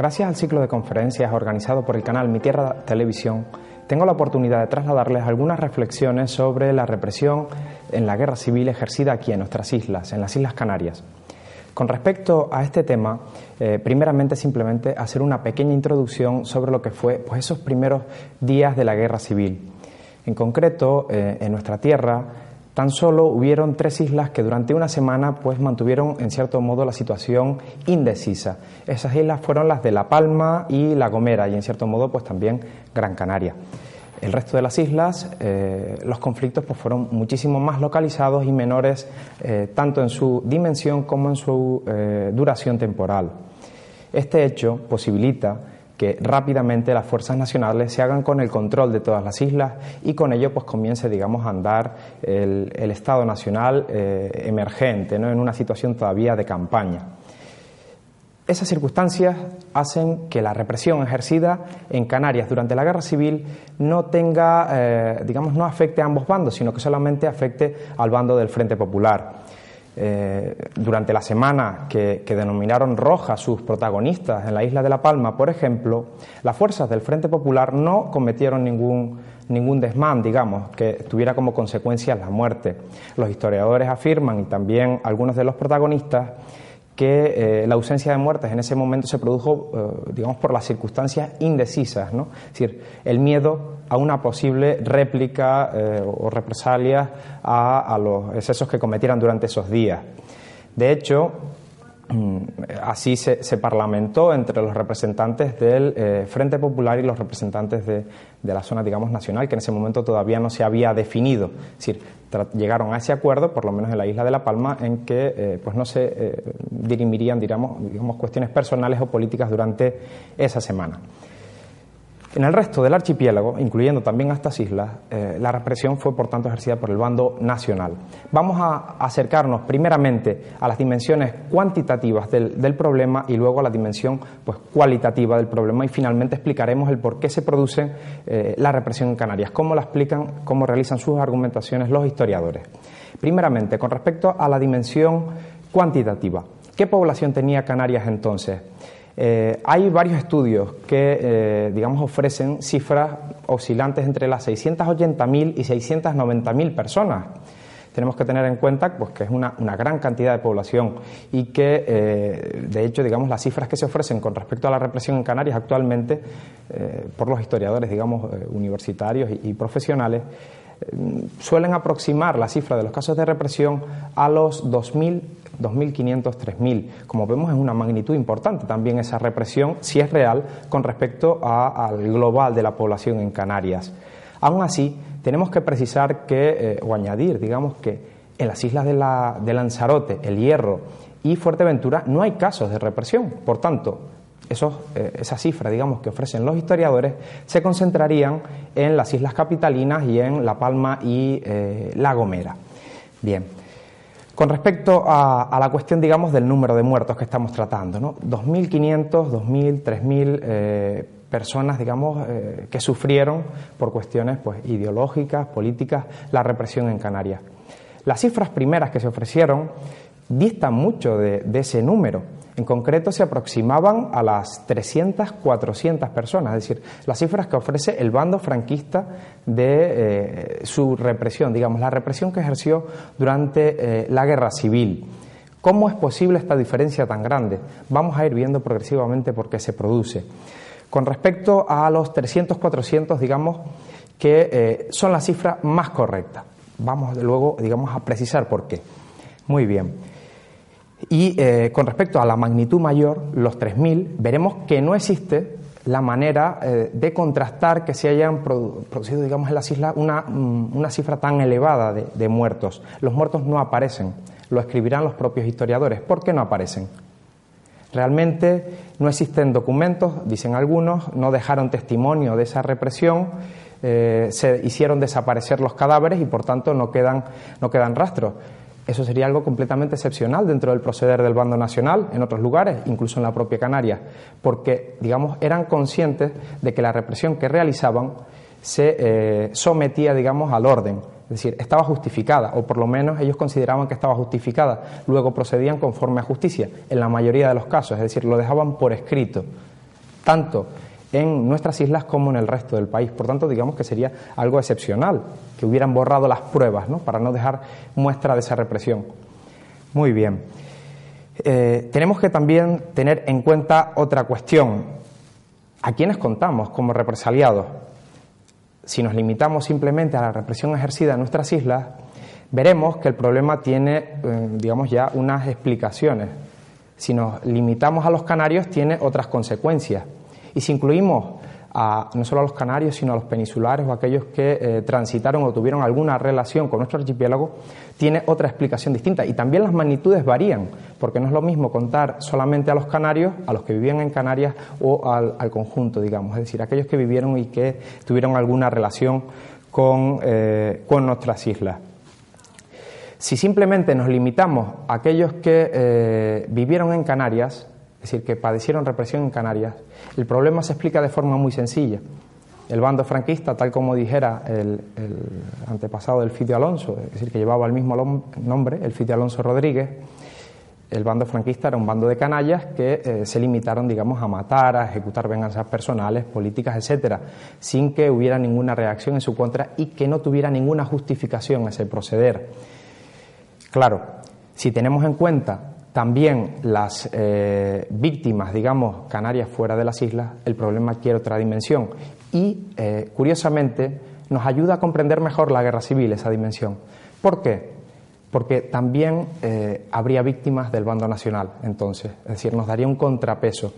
Gracias al ciclo de conferencias organizado por el canal Mi Tierra Televisión, tengo la oportunidad de trasladarles algunas reflexiones sobre la represión en la guerra civil ejercida aquí en nuestras islas, en las Islas Canarias. Con respecto a este tema, eh, primeramente simplemente hacer una pequeña introducción sobre lo que fue pues, esos primeros días de la guerra civil. En concreto, eh, en nuestra tierra, Tan solo hubieron tres islas que durante una semana pues mantuvieron en cierto modo la situación indecisa. Esas islas fueron las de La Palma y La Gomera y en cierto modo pues también Gran Canaria. El resto de las islas, eh, los conflictos pues, fueron muchísimo más localizados y menores eh, tanto en su dimensión como en su eh, duración temporal. Este hecho posibilita que rápidamente las fuerzas nacionales se hagan con el control de todas las islas y con ello pues comience digamos a andar el, Estado nacional eh, emergente ¿no? en una situación todavía de campaña. Esas circunstancias hacen que la represión ejercida en Canarias durante la guerra civil no tenga, eh, digamos, no afecte a ambos bandos, sino que solamente afecte al bando del Frente Popular. Eh, durante la semana que, denominaron roja sus protagonistas en la isla de La Palma, por ejemplo, las fuerzas del Frente Popular no cometieron ningún, ningún desmán, digamos, que tuviera como consecuencia la muerte. Los historiadores afirman, y también algunos de los protagonistas, que eh, la ausencia de muertes en ese momento se produjo, eh, digamos, por las circunstancias indecisas, ¿no? Es decir, el miedo a una posible réplica eh, o represalia a, los excesos que cometieran durante esos días. De hecho, mm, así se, parlamentó entre los representantes del Frente Popular y los representantes de, de, la zona, digamos, nacional, que en ese momento todavía no se había definido. Es decir, llegaron a ese acuerdo, por lo menos en la isla de La Palma, en que eh, pues no se eh, dirimirían digamos, digamos, cuestiones personales o políticas durante esa semana. En el resto del archipiélago, incluyendo también a estas islas, eh, la represión fue por tanto ejercida por el bando nacional. Vamos a acercarnos primeramente a las dimensiones cuantitativas del, problema y luego a la dimensión pues, cualitativa del problema y finalmente explicaremos el por qué se produce eh, la represión en Canarias, cómo la explican, cómo realizan sus argumentaciones los historiadores. Primeramente, con respecto a la dimensión cuantitativa, ¿qué población tenía Canarias entonces? Eh, hay varios estudios que, eh, digamos, ofrecen cifras oscilantes entre las 680.000 y 690.000 personas. Tenemos que tener en cuenta pues, que es una, gran cantidad de población y que, eh, de hecho, digamos, las cifras que se ofrecen con respecto a la represión en Canarias actualmente, por los historiadores, digamos, universitarios y, y profesionales, suelen aproximar la cifra de los casos de represión a los 2.000 2.500, 3.000. Como vemos, es una magnitud importante también esa represión, si es real, con respecto al global de la población en Canarias. Aún así, tenemos que precisar que, eh, o añadir, digamos, que en las islas de, la, de Lanzarote, El Hierro y Fuerteventura no hay casos de represión. Por tanto, esos, eh, esa cifra, digamos, que ofrecen los historiadores, se concentrarían en las islas capitalinas y en La Palma y eh, La Gomera. Bien, con respecto a, la cuestión, digamos, del número de muertos que estamos tratando, ¿no? 2.500, 2.000, 3.000 personas, digamos, eh, que sufrieron por cuestiones pues, ideológicas, políticas, la represión en Canarias. Las cifras primeras que se ofrecieron distan mucho de, ese número. En concreto se aproximaban a las 300, 400 personas, es decir, las cifras que ofrece el bando franquista de eh, su represión, digamos, la represión que ejerció durante eh, la guerra civil. ¿Cómo es posible esta diferencia tan grande? Vamos a ir viendo progresivamente por qué se produce. Con respecto a los 300, 400, digamos que eh, son las cifras más correctas. Vamos luego, digamos, a precisar por qué. Muy bien. Y eh, con respecto a la magnitud mayor, los 3.000, veremos que no existe la manera eh, de contrastar que se hayan producido, digamos, en las islas una, mm, una cifra tan elevada de, de, muertos. Los muertos no aparecen, lo escribirán los propios historiadores. ¿Por qué no aparecen? Realmente no existen documentos, dicen algunos, no dejaron testimonio de esa represión, eh, se hicieron desaparecer los cadáveres y por tanto no quedan, no quedan rastros. Eso sería algo completamente excepcional dentro del proceder del bando nacional, en otros lugares, incluso en la propia Canarias, porque, digamos, eran conscientes de que la represión que realizaban se eh, sometía, digamos, al orden es decir, estaba justificada, o por lo menos ellos consideraban que estaba justificada. Luego procedían conforme a justicia, en la mayoría de los casos, es decir, lo dejaban por escrito, tanto en nuestras islas como en el resto del país. Por tanto, digamos que sería algo excepcional, que hubieran borrado las pruebas, ¿no? para no dejar muestra de esa represión. Muy bien. Eh, tenemos que también tener en cuenta otra cuestión. ¿A quiénes contamos como represaliados? si nos limitamos simplemente a la represión ejercida en nuestras islas, veremos que el problema tiene, eh, digamos ya, unas explicaciones. Si nos limitamos a los canarios, tiene otras consecuencias. Y si incluimos no solo a los canarios, sino a los peninsulares o a aquellos que eh, transitaron o tuvieron alguna relación con nuestro archipiélago, tiene otra explicación distinta. Y también las magnitudes varían, porque no es lo mismo contar solamente a los canarios, a los que vivían en Canarias o al, conjunto, digamos, es decir, aquellos que vivieron y que tuvieron alguna relación con, eh, con nuestras islas. Si simplemente nos limitamos a aquellos que eh, vivieron en Canarias, es decir, que padecieron represión en Canarias, el problema se explica de forma muy sencilla. El bando franquista, tal como dijera el, antepasado del Fidio Alonso, es decir, que llevaba el mismo nombre, el Fidio Alonso Rodríguez, el bando franquista era un bando de canallas que eh, se limitaron, digamos, a matar, a ejecutar venganzas personales, políticas, etcétera, sin que hubiera ninguna reacción en su contra y que no tuviera ninguna justificación ese proceder. Claro, si tenemos en cuenta también las eh, víctimas, digamos, canarias fuera de las islas, el problema adquiere otra dimensión. Y, eh, curiosamente, nos ayuda a comprender mejor la guerra civil, esa dimensión. ¿Por qué? Porque también eh, habría víctimas del bando nacional, entonces. Es decir, nos daría un contrapeso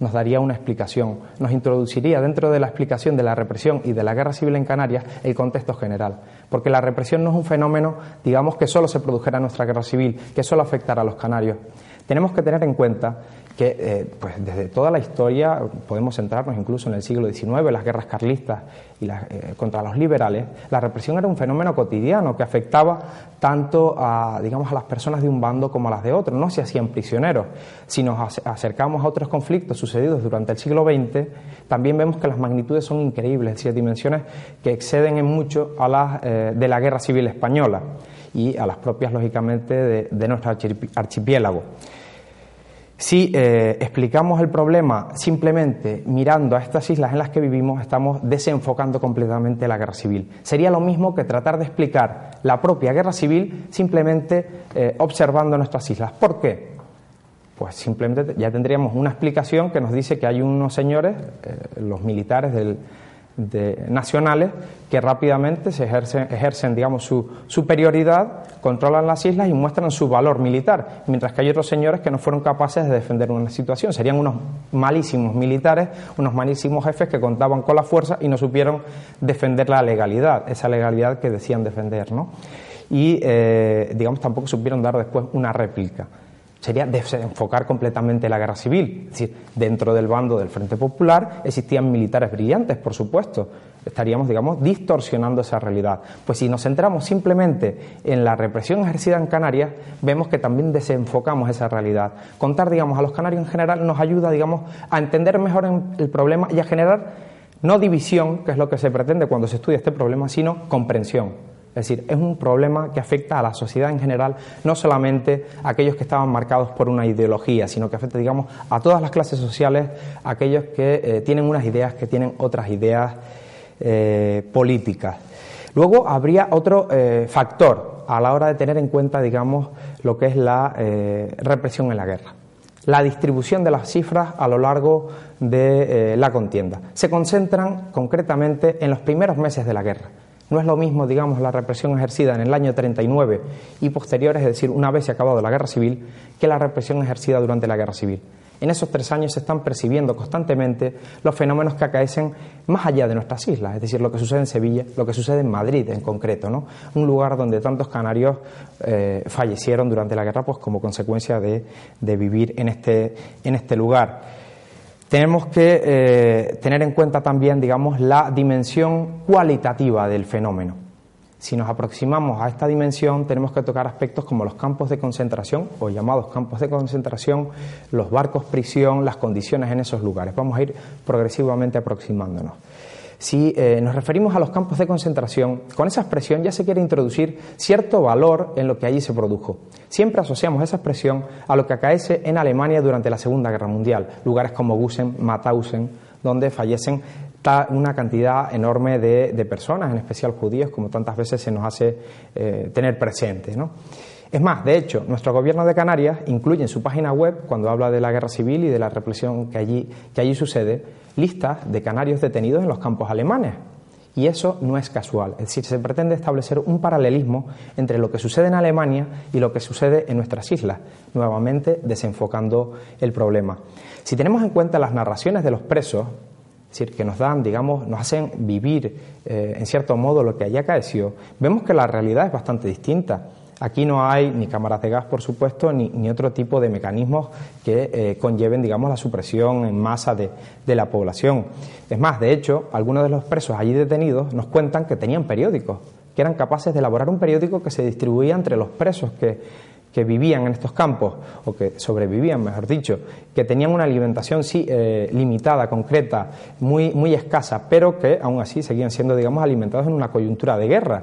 nos daría una explicación, nos introduciría dentro de la explicación de la represión y de la guerra civil en Canarias el contexto general. Porque la represión no es un fenómeno, digamos, que solo se produjera en nuestra guerra civil, que solo afectara a los canarios. Tenemos que tener en cuenta que eh, pues desde toda la historia podemos centrarnos incluso en el siglo XIX, las guerras carlistas y eh, contra los liberales, la represión era un fenómeno cotidiano que afectaba tanto a, digamos, a las personas de un bando como a las de otro. No se hacían prisioneros. Si nos acercamos a otros conflictos sucedidos durante el siglo XX, también vemos que las magnitudes son increíbles, es decir, dimensiones que exceden en mucho a las eh, de la guerra civil española y a las propias, lógicamente, de nuestro archipiélago. Si eh, explicamos el problema simplemente mirando a estas islas en las que vivimos, estamos desenfocando completamente la guerra civil. Sería lo mismo que tratar de explicar la propia guerra civil simplemente eh, observando nuestras islas. ¿Por qué? Pues simplemente ya tendríamos una explicación que nos dice que hay unos señores, eh, los militares del, de, nacionales que rápidamente ejercen digamos, su superioridad, controlan las islas y muestran su valor militar, mientras que hay otros señores que no fueron capaces de defender una situación. Serían unos malísimos militares, unos malísimos jefes que contaban con la fuerza y no supieron defender la legalidad, esa legalidad que decían defender. ¿no? Y, eh, digamos, tampoco supieron dar después una réplica sería desenfocar completamente la guerra civil. Decir, dentro del bando del Frente Popular existían militares brillantes, por supuesto. Estaríamos, digamos, distorsionando esa realidad. Pues si nos centramos simplemente en la represión ejercida en Canarias, vemos que también desenfocamos esa realidad. Contar, digamos, a los canarios en general nos ayuda, digamos, a entender mejor el problema y a generar no división, que es lo que se pretende cuando se estudia este problema, sino comprensión Es decir, es un problema que afecta a la sociedad en general, no solamente a aquellos que estaban marcados por una ideología, sino que afecta, digamos, a todas las clases sociales, a aquellos que eh, tienen unas ideas, que tienen otras ideas eh, políticas. Luego habría otro eh, factor a la hora de tener en cuenta, digamos, lo que es la represión en la guerra la distribución de las cifras a lo largo de la contienda. Se concentran concretamente en los primeros meses de la guerra. No es lo mismo, digamos, la represión ejercida en el año 39 y posteriores, es decir, una vez se ha acabado la guerra civil, que la represión ejercida durante la guerra civil. En esos tres años se están percibiendo constantemente los fenómenos que acaecen más allá de nuestras islas, es decir, lo que sucede en Sevilla, lo que sucede en Madrid en concreto, ¿no? Un lugar donde tantos canarios eh, fallecieron durante la guerra, pues como consecuencia de, de vivir en este, en este lugar. Tenemos que eh, tener en cuenta también, digamos, la dimensión cualitativa del fenómeno. Si nos aproximamos a esta dimensión, tenemos que tocar aspectos como los campos de concentración, o llamados campos de concentración, los barcos prisión, las condiciones en esos lugares. Vamos a ir progresivamente aproximándonos. Si eh, nos referimos a los campos de concentración, con esa expresión ya se quiere introducir cierto valor en lo que allí se produjo. Siempre asociamos esa expresión a lo que acaece en Alemania durante la Segunda Guerra Mundial, lugares como Gusen, Mauthausen, donde fallecen una cantidad enorme de, personas, en especial judíos, como tantas veces se nos hace eh, tener presente. Es más, de hecho, nuestro gobierno de Canarias incluye en su página web, cuando habla de la guerra civil y de la represión que allí, que allí sucede, listas de canarios detenidos en los campos alemanes. Y eso no es casual, es decir, se pretende establecer un paralelismo entre lo que sucede en Alemania y lo que sucede en nuestras islas, nuevamente desenfocando el problema. Si tenemos en cuenta las narraciones de los presos, es decir, que nos dan, digamos, nos hacen vivir eh, en cierto modo lo que allí acaeció, vemos que la realidad es bastante distinta. Aquí no hay ni cámaras de gas, por supuesto, ni, otro tipo de mecanismos que eh, conlleven, digamos, la supresión en masa de, la población. Es más, de hecho, algunos de los presos allí detenidos nos cuentan que tenían periódicos, que eran capaces de elaborar un periódico que se distribuía entre los presos que, vivían en estos campos, o que sobrevivían, mejor dicho, que tenían una alimentación sí eh, limitada, concreta, muy, muy escasa, pero que aún así seguían siendo, digamos, alimentados en una coyuntura de guerra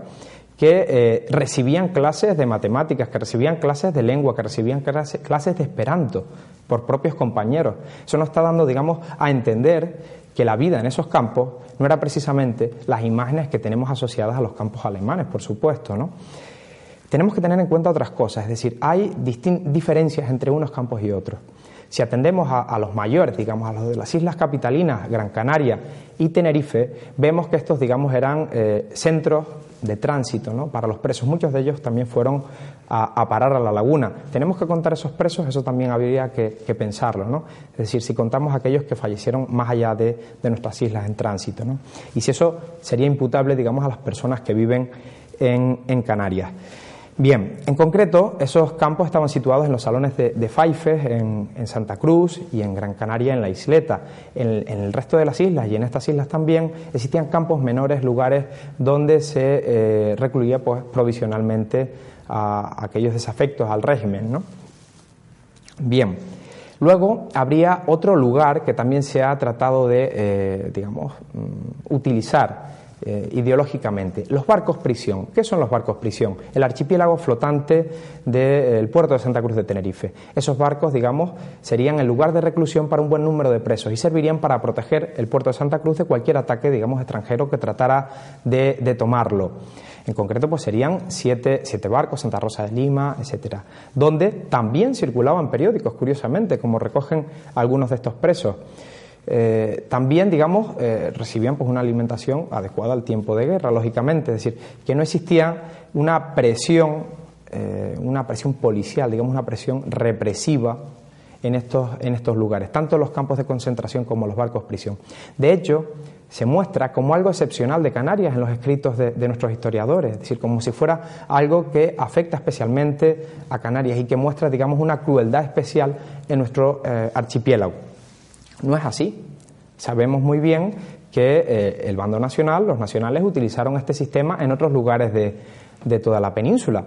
que eh, recibían clases de matemáticas, que recibían clases de lengua, que recibían clases de esperanto por propios compañeros. Eso nos está dando, digamos, a entender que la vida en esos campos no era precisamente las imágenes que tenemos asociadas a los campos alemanes, por supuesto, ¿no? Tenemos que tener en cuenta otras cosas, es decir, hay diferencias entre unos campos y otros. Si atendemos a, los mayores, digamos, a los de las islas capitalinas, Gran Canaria y Tenerife, vemos que estos, digamos, eran eh, centros de tránsito ¿no? para los presos. Muchos de ellos también fueron a, parar a la laguna. ¿Tenemos que contar esos presos? Eso también habría que, pensarlo. ¿no? Es decir, si contamos aquellos que fallecieron más allá de, nuestras islas en tránsito. ¿no? Y si eso sería imputable, digamos, a las personas que viven en, en Canarias. Bien, en concreto, esos campos estaban situados en los salones de, de Faifes, en, Santa Cruz y en Gran Canaria, en la isleta. En, el resto de las islas y en estas islas también existían campos menores, lugares donde se eh, recluía pues, provisionalmente a, aquellos desafectos al régimen. Bien, luego habría otro lugar que también se ha tratado de, eh, digamos, mm, utilizar eh, ideológicamente. Los barcos prisión. ¿Qué son los barcos prisión? El archipiélago flotante del puerto de Santa Cruz de Tenerife. Esos barcos, digamos, serían el lugar de reclusión para un buen número de presos y servirían para proteger el puerto de Santa Cruz de cualquier ataque, digamos, extranjero que tratara de, tomarlo. En concreto, pues serían siete, siete, barcos, Santa Rosa de Lima, etcétera, donde también circulaban periódicos, curiosamente, como recogen algunos de estos presos. Eh, también, digamos, eh, recibían pues, una alimentación adecuada al tiempo de guerra, lógicamente, es decir, que no existía una presión, eh, una presión policial, digamos, una presión represiva en estos, en estos lugares, tanto los campos de concentración como los barcos prisión. De hecho, se muestra como algo excepcional de Canarias en los escritos de, de, nuestros historiadores, es decir, como si fuera algo que afecta especialmente a Canarias y que muestra, digamos, una crueldad especial en nuestro archipiélago. No es así. Sabemos muy bien que eh, el bando nacional, los nacionales, utilizaron este sistema en otros lugares de, toda la península.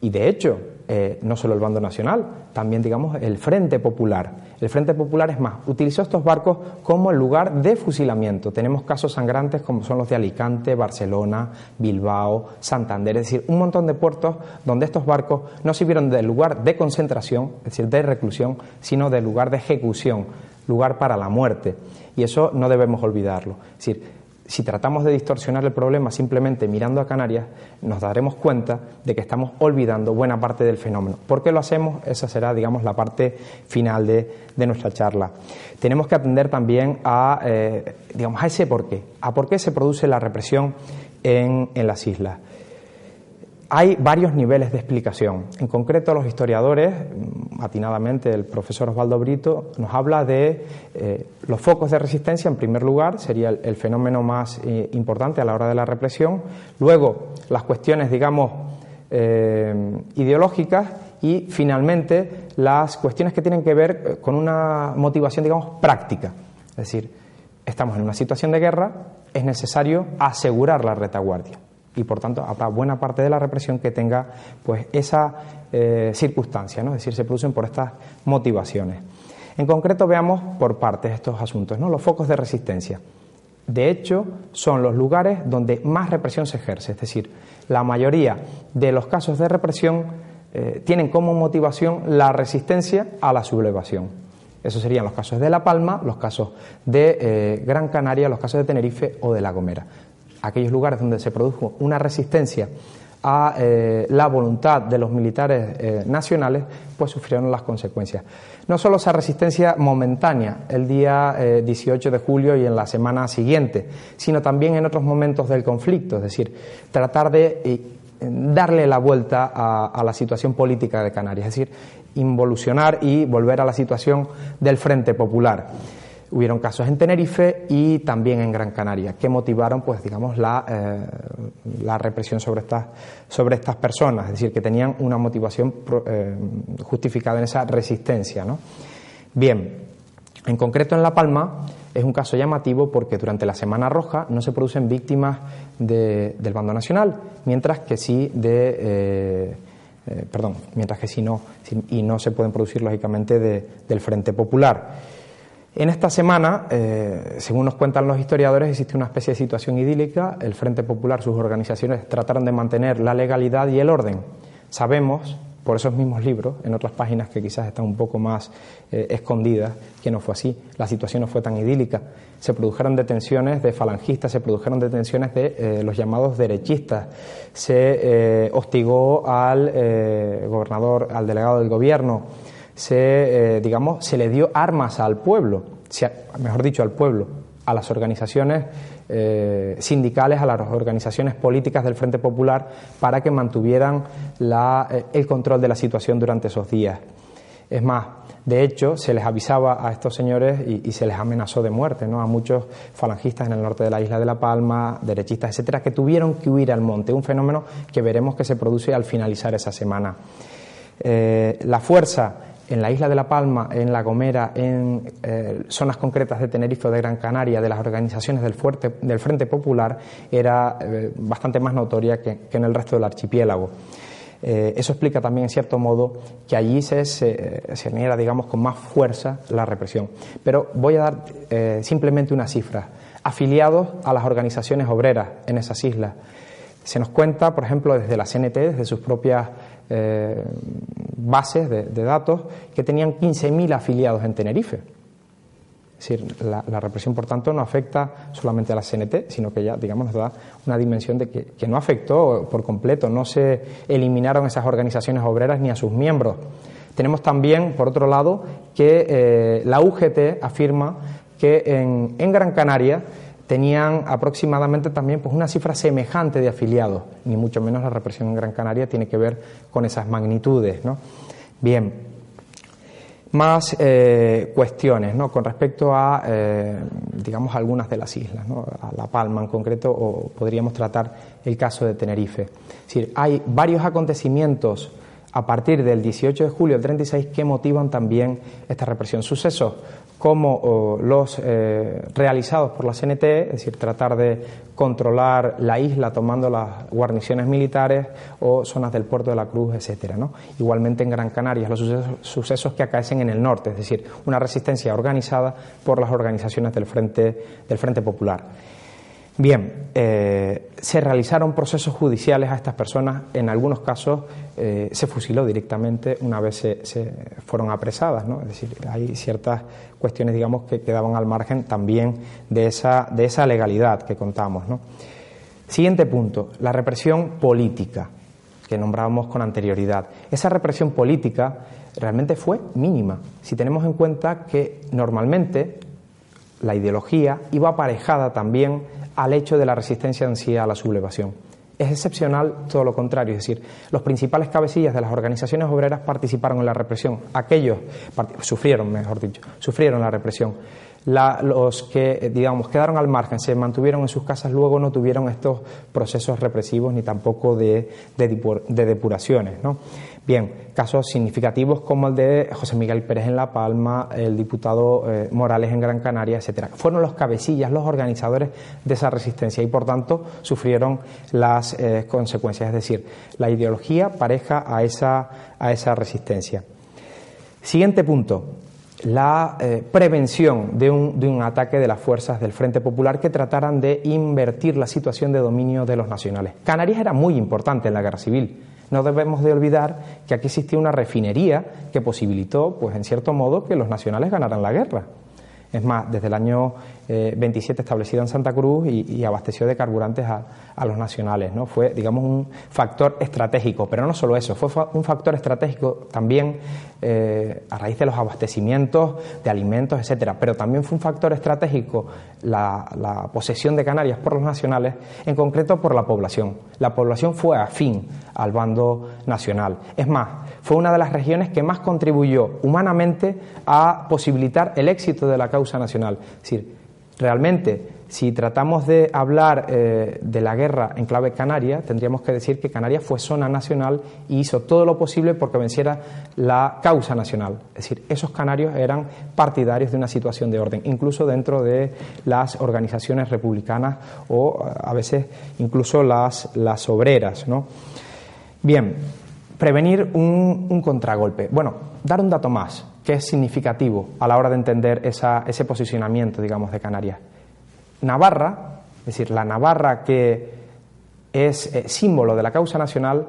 Y de hecho, eh, no solo el bando nacional, también digamos el Frente Popular. El Frente Popular es más, utilizó estos barcos como el lugar de fusilamiento. Tenemos casos sangrantes como son los de Alicante, Barcelona, Bilbao, Santander, es decir, un montón de puertos donde estos barcos no sirvieron de lugar de concentración, es decir, de reclusión, sino de lugar de ejecución, lugar para la muerte. Y eso no debemos olvidarlo. Es decir, si tratamos de distorsionar el problema simplemente mirando a Canarias, nos daremos cuenta de que estamos olvidando buena parte del fenómeno. ¿Por qué lo hacemos? Esa será, digamos, la parte final de, nuestra charla. Tenemos que atender también a, eh, digamos, a ese por qué, a por qué se produce la represión en las islas. Hay varios niveles de explicación. En concreto, los historiadores, mm, atinadamente el profesor Osvaldo Brito, nos habla de eh, los focos de resistencia, en primer lugar, sería el, fenómeno más eh, importante a la hora de la represión. Luego, las cuestiones, digamos, eh, ideológicas y, finalmente, las cuestiones que tienen que ver con una motivación, digamos, práctica. Es decir, estamos en una situación de guerra, es necesario asegurar la retaguardia y por tanto habrá buena parte de la represión que tenga pues esa eh, circunstancia, ¿no? es decir, se producen por estas motivaciones. En concreto veamos por partes estos asuntos, ¿no? los focos de resistencia. De hecho, son los lugares donde más represión se ejerce, es decir, la mayoría de los casos de represión eh, tienen como motivación la resistencia a la sublevación. Esos serían los casos de La Palma, los casos de eh, Gran Canaria, los casos de Tenerife o de La Gomera aquellos lugares donde se produjo una resistencia a eh, la voluntad de los militares eh, nacionales, pues sufrieron las consecuencias. No solo esa resistencia momentánea el día 18 eh, de julio y en la semana siguiente, sino también en otros momentos del conflicto, es decir, tratar de darle la vuelta a, a, la situación política de Canarias, es decir, involucionar y volver a la situación del Frente Popular. Hubieron casos en Tenerife y también en Gran Canaria que motivaron, pues, digamos, la, eh, la represión sobre estas, sobre estas personas, es decir, que tenían una motivación eh, justificada en esa resistencia. ¿no? Bien, en concreto en La Palma es un caso llamativo porque durante la Semana Roja no se producen víctimas del bando nacional, mientras que sí de. Eh, perdón, mientras que sí no, y no se pueden producir lógicamente del Frente Popular. En esta semana, eh, según nos cuentan los historiadores, existe una especie de situación idílica. El Frente Popular, sus organizaciones trataron de mantener la legalidad y el orden. Sabemos, por esos mismos libros, en otras páginas que quizás están un poco más eh, escondidas, que no fue así. La situación no fue tan idílica. Se produjeron detenciones de falangistas, se produjeron detenciones de eh, los llamados derechistas. Se hostigó al gobernador, al delegado del gobierno se, eh, digamos, se le dio armas al pueblo, mejor dicho, al pueblo, a las organizaciones eh, sindicales, a las organizaciones políticas del Frente Popular, para que mantuvieran eh, el control de la situación durante esos días. Es más, de hecho, se les avisaba a estos señores y, se les amenazó de muerte, ¿no? A muchos falangistas en el norte de la isla de La Palma, derechistas, etcétera, que tuvieron que huir al monte. Un fenómeno que veremos que se produce al finalizar esa semana. la fuerza en la isla de La Palma, en La Gomera, en eh, zonas concretas de Tenerife o de Gran Canaria, de las organizaciones del, del Frente Popular, era eh, bastante más notoria que, en el resto del archipiélago. Eh, eso explica también, en cierto modo, que allí se, se, digamos, con más fuerza la represión. Pero voy a dar simplemente una cifra. Afiliados a las organizaciones obreras en esas islas. Se nos cuenta, por ejemplo, desde la CNT, desde sus propias eh, bases de, datos que tenían 15.000 afiliados en Tenerife. Es decir, la, represión, por tanto, no afecta solamente a la CNT, sino que ya, digamos, nos da una dimensión de que, no afectó por completo, no se eliminaron esas organizaciones obreras ni a sus miembros. Tenemos también, por otro lado, que eh, la UGT afirma que en, en Gran Canaria tenían aproximadamente también pues, una cifra semejante de afiliados, ni mucho menos la represión en Gran Canaria tiene que ver con esas magnitudes. ¿no? Bien, más eh, cuestiones ¿no? con respecto a, eh, digamos, algunas de las islas, ¿no? a La Palma en concreto, o podríamos tratar el caso de Tenerife. Es decir, hay varios acontecimientos a partir del 18 de julio del 36 que motivan también esta represión. Sucesos como los eh, realizados por la CNT, es decir, tratar de controlar la isla tomando las guarniciones militares o zonas del puerto de la Cruz, etcétera. Igualmente en Gran Canaria, los sucesos, que acaecen en el norte, es decir, una resistencia organizada por las organizaciones del Frente, del Frente Popular. Bien, eh, se realizaron procesos judiciales a estas personas, en algunos casos eh, se fusiló directamente una vez se, fueron apresadas, es decir, hay ciertas cuestiones, digamos, que quedaban al margen también de esa, de esa legalidad que contamos. Siguiente punto, la represión política que nombrábamos con anterioridad. Esa represión política realmente fue mínima, si tenemos en cuenta que normalmente la ideología iba aparejada también al hecho de la resistencia en a la sublevación. Es excepcional todo lo contrario, es decir, los principales cabecillas de las organizaciones obreras participaron en la represión, aquellos sufrieron, mejor dicho, sufrieron la represión. Los que, digamos, quedaron al margen, se mantuvieron en sus casas, luego no tuvieron estos procesos represivos ni tampoco de, de depuraciones. ¿no? Bien, casos significativos como el de José Miguel Pérez en La Palma, el diputado eh, Morales en Gran Canaria, etcétera. Fueron los cabecillas, los organizadores de esa resistencia y por tanto sufrieron las eh, consecuencias, es decir, la ideología pareja a esa, a esa resistencia. Siguiente punto, la eh, prevención de un, de un, ataque de las fuerzas del Frente Popular que trataran de invertir la situación de dominio de los nacionales. Canarias era muy importante en la guerra civil. No debemos de olvidar que aquí existía una refinería que posibilitó, pues en cierto modo, que los nacionales ganaran la guerra. Es más, desde el año 27 eh, establecida en Santa Cruz y, abasteció de carburantes a, los nacionales. ¿no? Fue, digamos, un factor estratégico, pero no solo eso, fue un factor estratégico también eh, a raíz de los abastecimientos de alimentos, etcétera, pero también fue un factor estratégico la posesión de Canarias por los nacionales, en concreto por la población. La población fue afín al bando nacional. Es más, fue una de las regiones que más contribuyó humanamente a posibilitar el éxito de la causa nacional. Es decir, realmente, si tratamos de hablar eh, de la guerra en clave canaria, tendríamos que decir que Canarias fue zona nacional y hizo todo lo posible porque venciera la causa nacional. Es decir, esos canarios eran partidarios de una situación de orden, incluso dentro de las organizaciones republicanas o a veces incluso las, las obreras. ¿no? Bien, prevenir un, contragolpe. Bueno, dar un dato más, que es significativo a la hora de entender ese posicionamiento, digamos, de Canarias. Navarra, es decir, la Navarra que es eh, símbolo de la causa nacional,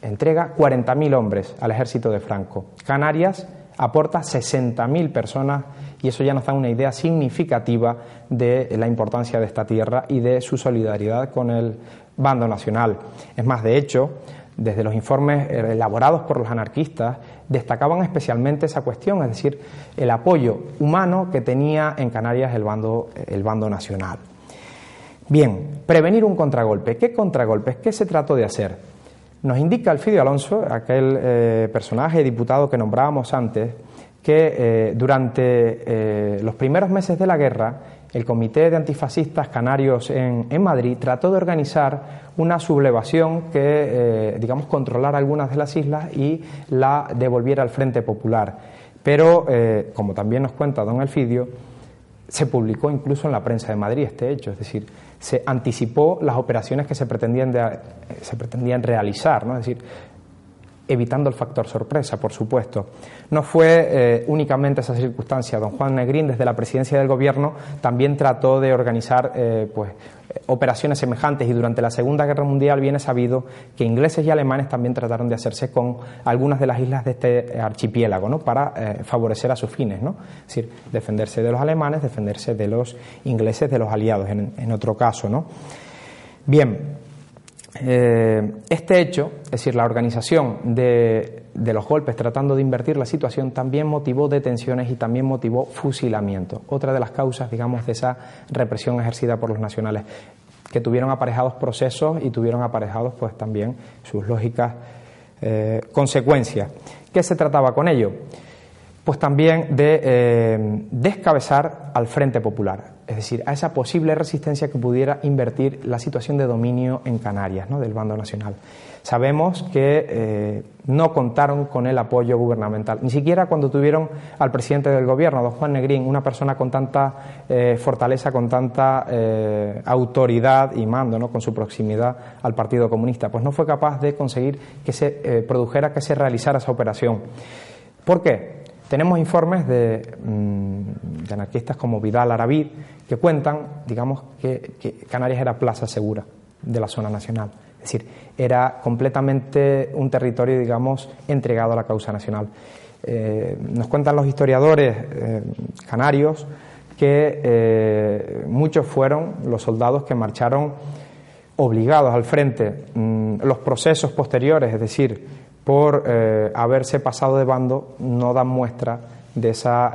entrega 40.000 hombres al ejército de Franco. Canarias aporta 60.000 personas y eso ya nos da una idea significativa de la importancia de esta tierra y de su solidaridad con el bando nacional. Es más, de hecho, desde los informes elaborados por los anarquistas, destacaban especialmente esa cuestión, es decir, el apoyo humano que tenía en Canarias el bando, nacional. Bien, prevenir un contragolpe. ¿Qué contragolpes? ¿Qué se trató de hacer? Nos indica Alfidio Alonso, aquel eh, personaje diputado que nombrábamos antes, que eh, durante eh, los primeros meses de la guerra el Comité de Antifascistas Canarios en, Madrid trató de organizar una sublevación que, eh, digamos, controlara algunas de las islas y la devolviera al Frente Popular. Pero, eh, como también nos cuenta don Elfidio, se publicó incluso en la prensa de Madrid este hecho, es decir, se anticipó las operaciones que se pretendían, se pretendían realizar, ¿no? es decir, evitando el factor sorpresa, por supuesto. No fue eh, únicamente esa circunstancia. Don Juan Negrín, desde la presidencia del Gobierno, también trató de organizar eh, pues, operaciones semejantes y durante la Segunda Guerra Mundial viene sabido que ingleses y alemanes también trataron de hacerse con algunas de las islas de este archipiélago ¿no? para eh, favorecer a sus fines, ¿no? es decir, defenderse de los alemanes, defenderse de los ingleses, de los aliados en, en otro caso. ¿no? Bien, eh, este hecho, es decir, la organización de, los golpes tratando de invertir la situación, también motivó detenciones y también motivó fusilamiento. Otra de las causas, digamos, de esa represión ejercida por los nacionales, que tuvieron aparejados procesos y tuvieron aparejados, pues, también sus lógicas eh, consecuencias. ¿Qué se trataba con ello? pues también de eh, descabezar al Frente Popular, es decir, a esa posible resistencia que pudiera invertir la situación de dominio en Canarias, ¿no? del bando nacional. Sabemos que eh, no contaron con el apoyo gubernamental, ni siquiera cuando tuvieron al presidente del gobierno, don Juan Negrín, una persona con tanta eh, fortaleza, con tanta autoridad y mando, ¿no? con su proximidad al Partido Comunista, pues no fue capaz de conseguir que se produjera, que se realizara esa operación. ¿Por qué? Tenemos informes mm, de, anarquistas como Vidal Aravid que cuentan, digamos, que, Canarias era plaza segura de la zona nacional. Es decir, era completamente un territorio, digamos, entregado a la causa nacional. Eh, nos cuentan los historiadores eh, canarios que eh, muchos fueron los soldados que marcharon obligados al frente. Mm, los procesos posteriores, es decir, por haberse pasado de bando, no dan muestra de esa,